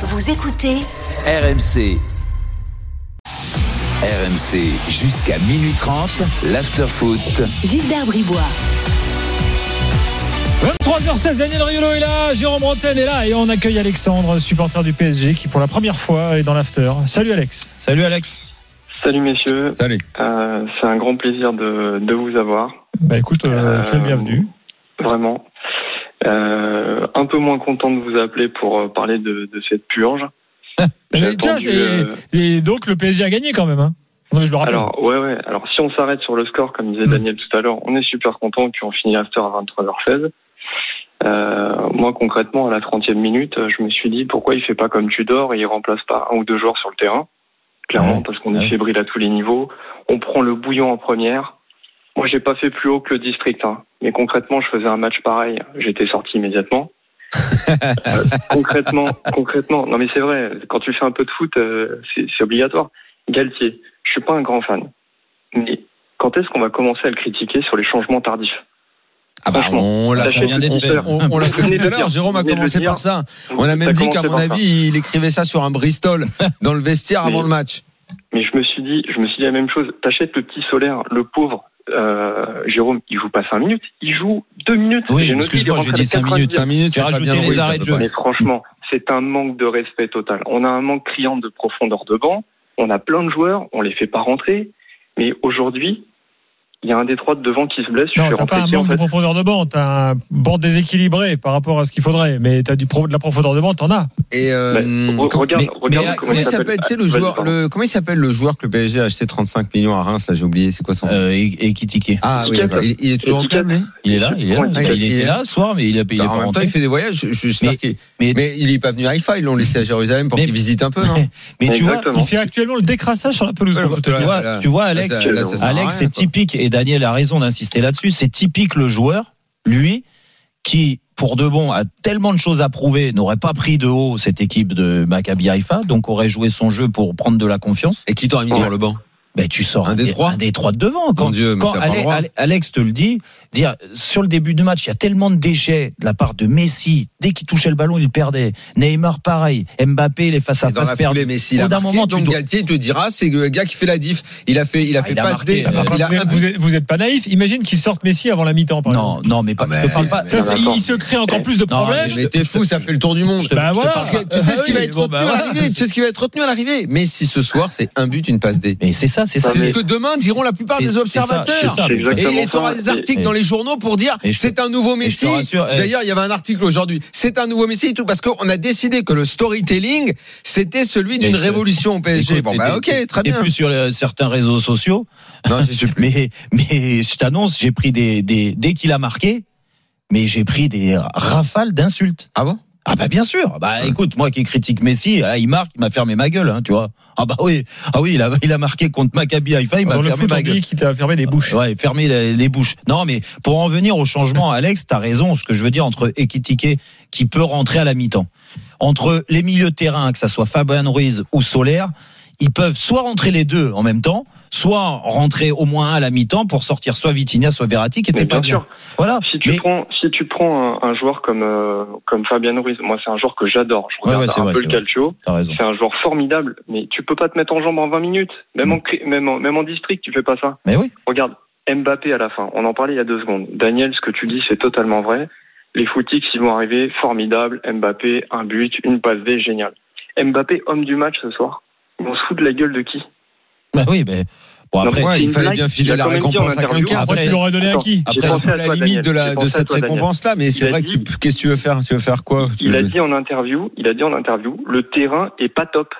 Vous écoutez RMC. RMC jusqu'à minuit 30, l'afterfoot. Gilbert Bribois. 23h16, Daniel Riolo est là, Jérôme Bretagne est là et on accueille Alexandre, supporter du PSG, qui pour la première fois est dans l'after. Salut Alex. Salut Alex. Salut messieurs. Salut. Euh, c'est un grand plaisir de, de vous avoir. Bah écoute, euh, Euh, tu es le bienvenu. Vraiment. Euh, un peu moins content de vous appeler pour euh, parler de, de cette purge. Mais j'ai tiens, attendu, c'est- euh, et donc le PSG a gagné quand même. Hein. Non, je le rappelle. Alors, ouais, ouais. Alors, si on s'arrête sur le score, comme disait Mm. Daniel tout à l'heure, on est super content qu'on finit l'after à 23h16. Euh, moi, concrètement, à la 30e minute, je me suis dit pourquoi il fait pas comme Tudor et il remplace pas un ou deux joueurs sur le terrain? Clairement, Ouais. parce qu'on est fébrile à tous les niveaux. On prend le bouillon en première. Moi, j'ai pas fait plus haut que le district, hein. Mais concrètement, je faisais un match pareil. J'étais sorti immédiatement. Euh, concrètement, concrètement, non mais c'est vrai. Quand tu fais un peu de foot, euh, c'est obligatoire. Galtier, je suis pas un grand fan, mais quand est-ce qu'on va commencer à le critiquer sur les changements tardifs Ah bah, on l'a fait, on- on, l'a fait tout à l'heure. Jérôme a commencé par ça. On a même dit qu'à mon ça. avis, il écrivait ça sur un Bristol dans le vestiaire avant le match. Mais je me suis dit, je me suis dit la même chose. T'achètes le petit solaire, le pauvre. Euh, Jérôme, il joue pas 5 minutes, il joue 2 minutes. Oui, J'ai noté, excuse-moi, j'ai dit à cinq 90. minutes. 5 minutes, pas rajouté les joué, arrêts de jeu. Mais franchement, c'est un manque de respect total. On a un manque criant de profondeur de banc. On a plein de joueurs, on les fait pas rentrer. Mais aujourd'hui, il y a un des trois de devant qui se blesse. Non, t'as pas un en manque de profondeur de banc, t'as un banc déséquilibré par rapport à ce qu'il faudrait, mais t'as du pro- de la profondeur de banc, t'en as. Et euh, Bah, regarde, mais- regarde mais, comment il s'appelle Tu sais le joueur, pardon. le comment il s'appelle le joueur que le PSG a acheté 35 millions à Reims Là, j'ai oublié. C'est quoi son nom Euh, et, et. Ah oui. Il, il est toujours en club, Il est là, il est là. Ouais, il- il il était est- là ce soir, mais il a payé En même temps, il fait des voyages. Je, je, j'espère Mais- qu'il- Mais, mais il est pas venu à Haïfa. Ils l'ont laissé à Jérusalem pour qu'il visite un peu, non mais tu vois. Il fait actuellement le décrassage sur la pelouse. Tu vois, Alex, c'est typique, et Daniel a raison d'insister là-dessus, c'est typique le joueur, lui, qui, pour de bon, a tellement de choses à prouver, n'aurait pas pris de haut cette équipe de Maccabi Haïfa, donc aurait joué son jeu pour prendre de la confiance. Et qui t'aurait mis Ouais. sur le banc? Ben, tu sors Un des trois un des trois de devant. Quand, Mon Dieu, quand ça Alex te le dit, dire sur le début du match, il y a tellement de déchets de la part de Messi. Dès qu'il touchait le ballon, il perdait. Neymar, pareil. Mbappé, les face à face foulée, Messi, il a d'un marqué, moment, tu donc dois- Galtier te dira, c'est le gars qui fait la diff. Il a fait, il a Ah, fait il a passe marqué, D. euh, Enfin, Il a vous, êtes, vous pas naïf. Imagine qu'il sorte Messi avant la mi-temps, par Non, exemple. non, mais pas, Ah, je te mais- parle pas. Ça, il se crée encore plus de Non, problèmes. Mais t'es fou, ça fait le tour du monde. Bah voilà. Parce que tu sais ce qui va Ah être retenu bah à l'arrivée? Tu sais ce qui va être retenu à l'arrivée? Mais si ce soir, c'est un but, une passe D. Mais c'est ça, c'est ça. C'est mais- ce que demain diront la plupart des observateurs. ça. Et tu auras des articles Et- dans les journaux pour dire Et je c'est un nouveau et je Messi. eh. D'ailleurs, il y avait un article aujourd'hui. C'est un nouveau Messi et tout parce qu'on a décidé que le storytelling c'était celui d'une Et je- révolution au PSG. Écoute, bon bah ok, très bien. plus sur euh, certains réseaux sociaux. Non, j'y suis plus. Mais, mais je t'annonce, j'ai pris des, des, dès qu'il a marqué, mais j'ai pris des rafales d'insultes. Ah bon? Ah bah bien sûr. Bah écoute, moi qui critique Messi, ah, il marque, il m'a fermé ma gueule, hein, tu vois. Ah bah oui, ah oui, il a, il a marqué contre Maccabi Haïfa, il m'a fermé ma gueule. qu'il t'a fermé des bouches. Ouais, les, les bouches. Non, mais pour en venir au changement, Alex, t'as raison. Ce que je veux dire entre Ekitike qui peut rentrer à la mi-temps, entre les milieux de terrain, que ça soit Fabian Ruiz ou Solaire, ils peuvent soit rentrer les deux en même temps, soit rentrer au moins un à la mi-temps pour sortir soit Vitinha, soit Verratti qui était pas bien sûr. Voilà. Si tu Mais- prends, si tu prends un, un joueur comme euh, comme Fabien Ruiz, moi c'est un joueur que j'adore. Je Ouais, regarde ouais, c'est un vrai, peu le calcio. C'est un joueur formidable, mais tu peux pas te mettre en jambe en 20 minutes. Même Mm. en cri- même en, même en district, tu fais pas ça. Mais oui. Regarde, Mbappé à la fin. On en parlait il y a deux secondes. Daniel, ce que tu dis, c'est totalement vrai. Les footix, ils vont arriver, formidable. Mbappé, un but, une passe D, génial. Mbappé, homme du match ce soir. On se fout de la gueule de qui? Bah oui, mais bon après. il fallait bien Il filer la récompense à quelqu'un. Après, tu l'aurais donné à qui? Après, à la toi, limite Daniel. de, la, de cette récompense-là, mais c'est vrai que tu, dit- qu'est-ce que tu veux faire? Tu veux faire quoi? Il a dit en interview, il a dit en interview, le terrain est pas top.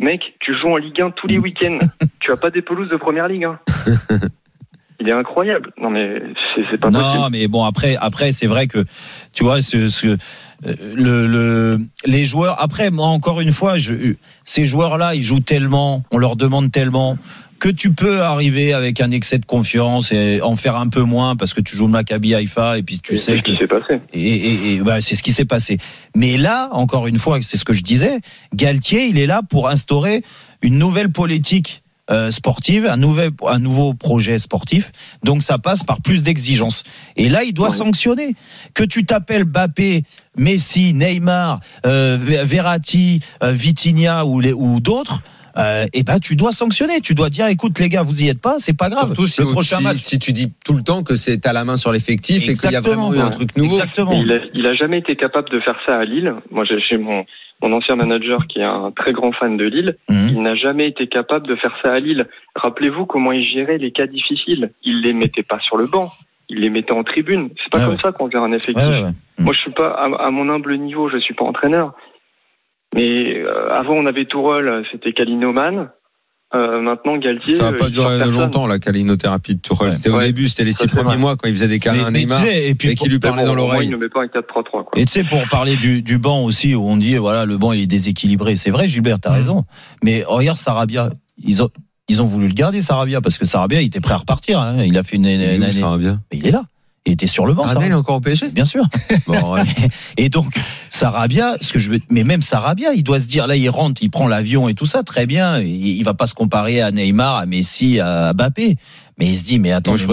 Mec, tu joues en Ligue 1 tous les week-ends. tu as pas des pelouses de première ligue. Hein. Il est incroyable. Non mais c'est pas non, possible. mais bon après, après c'est vrai que tu vois ce, ce euh, le, le les joueurs. Après, moi encore une fois, je, ces joueurs-là, ils jouent tellement, on leur demande tellement que tu peux arriver avec un excès de confiance et en faire un peu moins parce que tu joues Maccabi Haïfa et puis tu Et sais que qui s'est passé. et, et, et, bah, c'est ce qui s'est passé. Mais là, encore une fois, c'est ce que je disais, Galtier, il est là pour instaurer une nouvelle politique euh, sportive, un, nouvel, un nouveau projet sportif. Donc ça passe par plus d'exigences. Et là, il doit sanctionner. Que tu t'appelles Bappé, Messi, Neymar, euh, Verratti, euh, Vitinha ou, les- ou d'autres. Euh, et ben tu dois sanctionner, tu dois dire écoute les gars vous y êtes pas, c'est pas grave. Surtout si, le prochain si- match. si tu dis tout le temps que c'est à la main sur l'effectif et qu'il y a vraiment eu un truc nouveau. Exactement. Il, a, il a jamais été capable de faire ça à Lille. Moi, j'ai j'ai mon, mon ancien manager qui est un très grand fan de Lille. Mhm. Il n'a jamais été capable de faire ça à Lille. Rappelez-vous comment il gérait les cas difficiles. Il les mettait pas sur le banc. Il les mettait en tribune. C'est pas Ouais, comme ouais. ça qu'on gère un effectif. Ouais, ouais, ouais. Moi, je suis pas à, à mon humble niveau, je suis pas entraîneur. Mais euh, avant, on avait Tourelle, c'était Kalinoman. Euh, maintenant, Galtier. Ça va euh, pas personne. longtemps la calinothérapie de Tourelle. Ouais. C'était au Ouais. début, c'était les six premiers vrai. mois quand il faisait des câlins à Neymar tu sais, et puis et qui lui parlait bon, dans l'oreille. il ne met pas un 4-3-3. Quoi. Et tu sais, pour parler du, du banc aussi, où on dit, voilà, le banc, il est déséquilibré. C'est vrai, Gilbert, t'as Mhm. raison. Mais regarde Sarabia. Ils ont, ils ont voulu le garder, Sarabia, parce que Sarabia, il était prêt à repartir. hein. Il a fait une, une où, année. Mais il est là. Il était sur le banc, Arnel est Sarabia. encore au PSG Bien sûr. Bon, ouais. Et donc, Sarabia, ce que je veux, mais même Sarabia, il doit se dire, là, il rentre, il prend l'avion et tout ça, très bien. Il, il va pas se comparer à Neymar, à Messi, à Mbappé. Mais il se dit, mais attends, Moi, je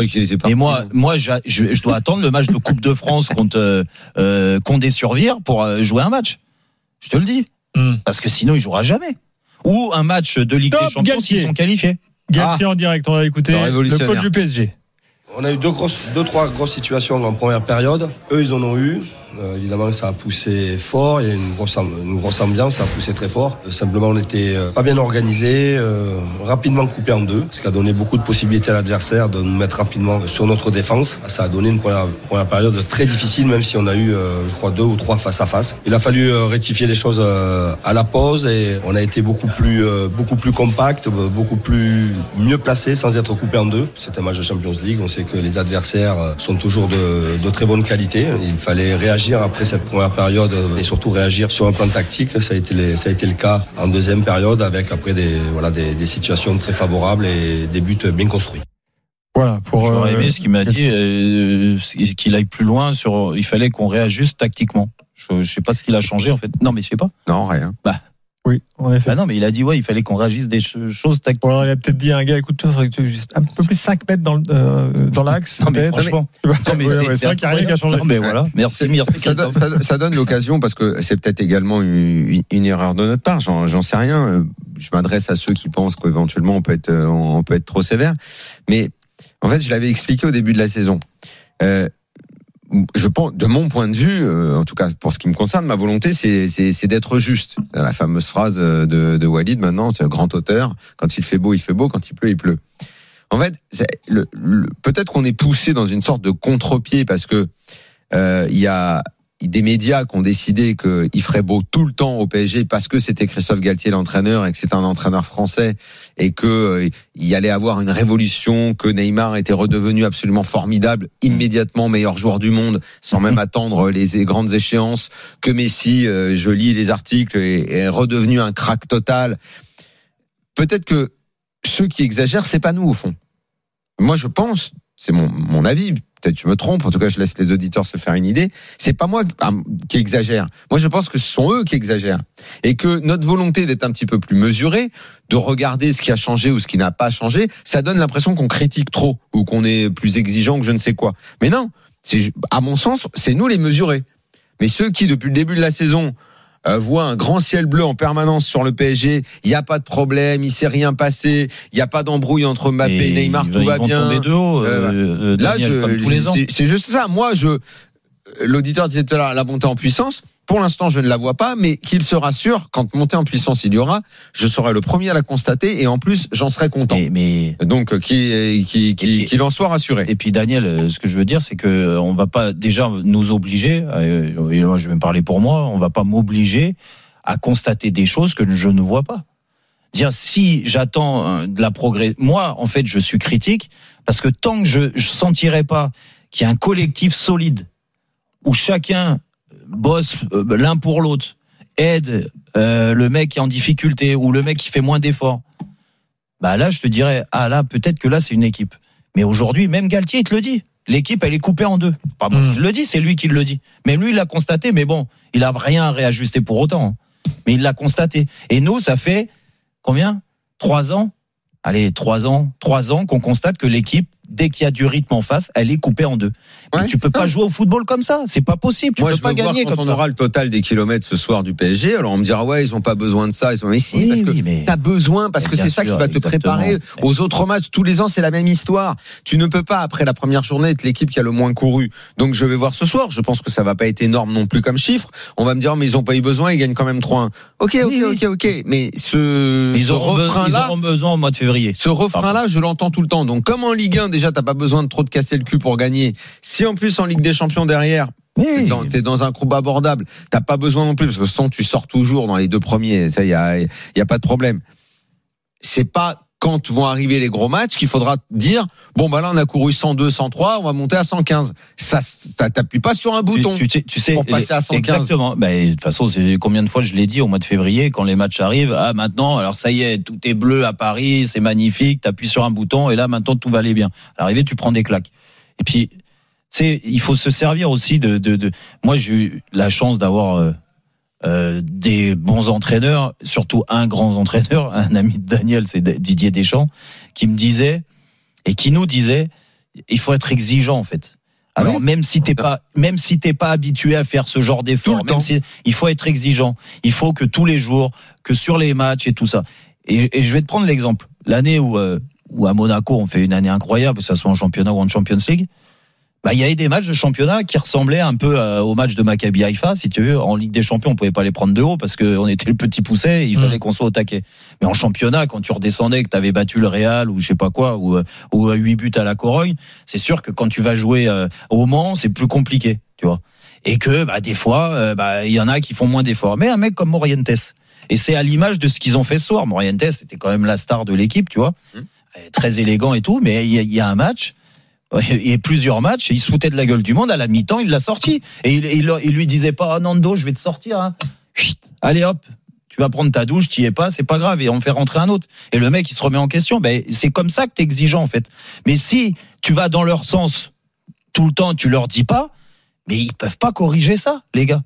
mais- et moi, moi, je, je dois attendre le match de Coupe de France contre euh, euh, Condé sur Vire pour euh, jouer un match. Je te le dis, Hmm. parce que sinon il jouera jamais. Ou un match de Ligue Top, des Champions s'ils sont qualifiés. Galtier en direct, on va écouter Le coach du PSG. On a eu deux, grosses, deux, trois grosses situations en première période. Eux, ils en ont eu. Euh, évidemment, ça a poussé fort. Il y a une grosse, une grosse ambiance, ça a poussé très fort. Euh, simplement, on était euh, pas bien organisé, rapidement coupé en deux, ce qui a donné beaucoup de possibilités à l'adversaire de nous mettre rapidement sur notre défense. Ça a donné une première, première période très difficile, même si on a eu, je crois, deux ou trois face à face. Il a fallu rectifier les choses à la pause et on a été beaucoup plus, beaucoup plus compact, beaucoup plus mieux placé sans être coupé en deux. C'est un match de Champions League. On sait que les adversaires sont toujours de, de très bonne qualité. Il fallait réagir après cette première période euh, et surtout réagir sur un plan tactique. Ça a été, les- ça a été le cas en deuxième période avec après des, voilà, des, des situations très favorables et des buts bien construits. Voilà, pour. J'aurais euh, aimé ce qu'il m'a dit, euh, qu'il aille plus loin sur. Il fallait qu'on réajuste tactiquement. Je, je sais pas ce qu'il a changé en fait. Non, mais je sais pas. Non, rien. Oui, en effet. Bah non, mais il a dit ouais, il fallait qu'on réagisse des ch- choses tactiques. Alors, il a peut-être dit à un gars, écoute, toi, faudrait que tu juste un peu plus 5 mètres dans, euh, dans l'axe. Non, mais franchement. Non, mais ouais, c'est- vrai qu'il n'y a rien qui a changé. Non, mais voilà. Merci, merci. Ça, donne- Christophe. ça- ça donne l'occasion parce que c'est peut-être également une, une erreur de notre part. J'en j'en sais rien. Je m'adresse à ceux qui pensent qu'éventuellement on peut être on peut être trop sévère. Mais en fait, je l'avais expliqué au début de la saison. Euh, je pense, de mon point de vue, euh, en tout cas pour ce qui me concerne, ma volonté, c'est d'être juste. La fameuse phrase euh, de, de Walid maintenant, c'est un grand auteur. Quand il fait beau, il fait beau. Quand il pleut, il pleut. En fait, le- le- peut-être qu'on est poussé dans une sorte de contre-pied parce que euh, il y a des médias qui ont décidé qu'il ferait beau tout le temps au PSG parce que c'était Christophe Galtier l'entraîneur et que c'est un entraîneur français et que euh, il allait avoir une révolution, que Neymar était redevenu absolument formidable, immédiatement meilleur joueur du monde, sans même attendre les grandes échéances, que Messi, euh, je lis les articles, est, est redevenu un crack total. Peut-être que ceux qui exagèrent, c'est pas nous au fond. Moi, je pense, c'est mon, mon avis. Peut-être je me trompe. En tout cas, je laisse les auditeurs se faire une idée. C'est pas moi ah, qui exagère. Moi, je pense que ce sont eux qui exagèrent et que notre volonté d'être un petit peu plus mesuré, de regarder ce qui a changé ou ce qui n'a pas changé, ça donne l'impression qu'on critique trop ou qu'on est plus exigeant que je ne sais quoi. Mais non, à mon sens, c'est nous les mesurés. Mais ceux qui, depuis le début de la saison, euh, voient un grand ciel bleu en permanence sur le PSG, il n'y a pas de problème, il s'est rien passé, il n'y a pas d'embrouille entre Mbappé et, Neymar, tout va bien. tomber de haut. Euh, euh, Là, je, c'est juste ça. Moi, je, l'auditeur disait tout à l'heure la montée en puissance. Pour l'instant, je ne la vois pas, mais qu'il se rassure, quand montée en puissance il y aura, je serai le premier à la constater et en plus, j'en serai content. Mais, mais Donc, euh, qu'il qui, qui, Et- qu'il en soit rassuré. Et puis Daniel, euh, ce que je veux dire, c'est que euh, on va pas déjà nous obliger. euh, Et moi, je vais me parler pour moi. On va pas m'obliger à constater des choses que je ne vois pas. Dire si j'attends euh, de la progrès, moi en fait je suis critique parce que tant que je, je sentirai pas qu'il y a un collectif solide où chacun bosse euh, l'un pour l'autre, aide euh, le mec qui est en difficulté ou le mec qui fait moins d'efforts, bah là je te dirais ah là peut-être que là c'est une équipe. Mais aujourd'hui, même Galtier, il te le dit. L'équipe, elle est coupée en deux. Pas moi Mm. qui le dis, c'est lui qui le dit. Mais lui, il l'a constaté, mais bon, il a rien à réajuster pour autant. hein. Mais il l'a constaté. Et nous, ça fait combien? Trois ans? Allez, trois ans, trois ans qu'on constate que l'équipe, dès qu'il y a du rythme en face, elle est coupée en deux. Ouais, Mais tu peux pas jouer au football comme ça. C'est pas possible. Tu Moi, peux je pas veux voir gagner quand comme on ça. aura le total des kilomètres ce soir du PSG. Alors on me dira ouais, ils ont pas besoin de ça. Ils ont mais si Oui, parce que oui, t'as besoin parce que c'est ça qui va te préparer aux autres matchs. Tous les ans, c'est la même histoire. Tu ne peux pas après la première journée être l'équipe qui a le moins couru. Donc je vais voir ce soir. Je pense que ça va pas être énorme non plus comme chiffre. On va me dire mais ils ont pas eu besoin, ils gagnent quand même 3-1. Ok, ok, Oui, ok, ok. Mais ce, Ils ce refrain ils là. auront besoin au mois de février. Ce refrain-là, je l'entends tout le temps. Donc, comme en Ligue 1, déjà, t'as pas besoin de trop te casser le cul pour gagner. Si en plus en Ligue des Champions derrière, T'es dans, t'es dans un groupe abordable. T'as pas besoin non plus parce que sinon tu sors toujours dans les deux premiers. Ça, y a, y a pas de problème. C'est pas quand vont arriver les gros matchs qu'il faudra dire bon bah là on a couru 102, 103, on va monter à 115. Ça, ça t'appuies pas sur un bouton. tu sais, tu sais, Pour passer à 115. Exactement. Ben, de toute façon, c'est combien de fois je l'ai dit au mois de février quand les matchs arrivent. Ah, maintenant, alors ça y est, tout est bleu à Paris, c'est magnifique. T'appuies sur un bouton et là, maintenant, tout va aller bien. À l'arrivée, tu prends des claques. Et puis, sais, il faut se servir aussi de. de, de... Moi, j'ai eu la chance d'avoir euh, des bons entraîneurs, surtout un grand entraîneur, un ami de Daniel, c'est Didier Deschamps, qui me disait et qui nous disait, il faut être exigeant en fait. Alors Oui. même si t'es pas, même si t'es pas habitué à faire ce genre d'effort, si il faut être exigeant, il faut que tous les jours, que sur les matchs et tout ça. Et, et je vais te prendre l'exemple. L'année où, euh, où à Monaco on fait une année incroyable, que ça soit en championnat ou en Champions League, bah il y avait des matchs de championnat qui ressemblaient un peu euh, au match de Maccabi Haïfa, si tu veux. En Ligue des Champions, on pouvait pas les prendre de haut parce qu'on était le petit pousset, et il Mm. fallait qu'on soit au taquet. Mais en championnat, quand tu redescendais, que tu avais battu le Real ou je sais pas quoi, ou, euh, ou à 8 buts à la Corogne, c'est sûr que quand tu vas jouer euh, au Mans, c'est plus compliqué, tu vois. Et que bah, des fois, euh, bah, il y en a qui font moins d'efforts. Mais un mec comme Morientes, et c'est à l'image de ce qu'ils ont fait ce soir. Morientes, c'était quand même la star de l'équipe, tu vois. Mm. Euh, Très élégant et tout, mais il y, a- il y a un match. Il y a plusieurs matchs, et il se de la gueule du monde. À la mi-temps, il l'a sorti. Et il lui disait pas, ah, Nando, je vais te sortir. Hein. Chut, Allez hop, tu vas prendre ta douche, tu y es pas, c'est pas grave, et on fait rentrer un autre. Et le mec, il se remet en question. Ben, c'est comme ça que t'es exigeant, en fait. Mais si tu vas dans leur sens tout le temps, tu leur dis pas, mais ils peuvent pas corriger ça, les gars.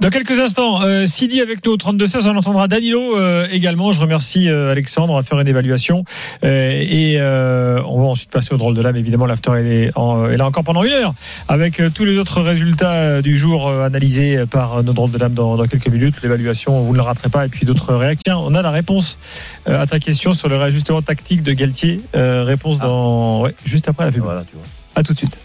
Dans quelques instants, euh, Sidi avec nous au 32-16, on entendra Danilo euh, également. Je remercie euh, Alexandre, on va faire une évaluation. Euh, et euh, on va ensuite passer au drôle de l'âme. Évidemment, l'after est, en- est là encore pendant une heure, avec euh, tous les autres résultats euh, du jour euh, analysés par euh, nos drôles de l'âme dans, dans quelques minutes. L'évaluation, vous ne la raterez pas. Et puis d'autres réactions. On a la réponse euh, à ta question sur le réajustement tactique de Galtier. Euh, réponse dans ouais, juste après la pub. Voilà, tu vois. À tout de suite.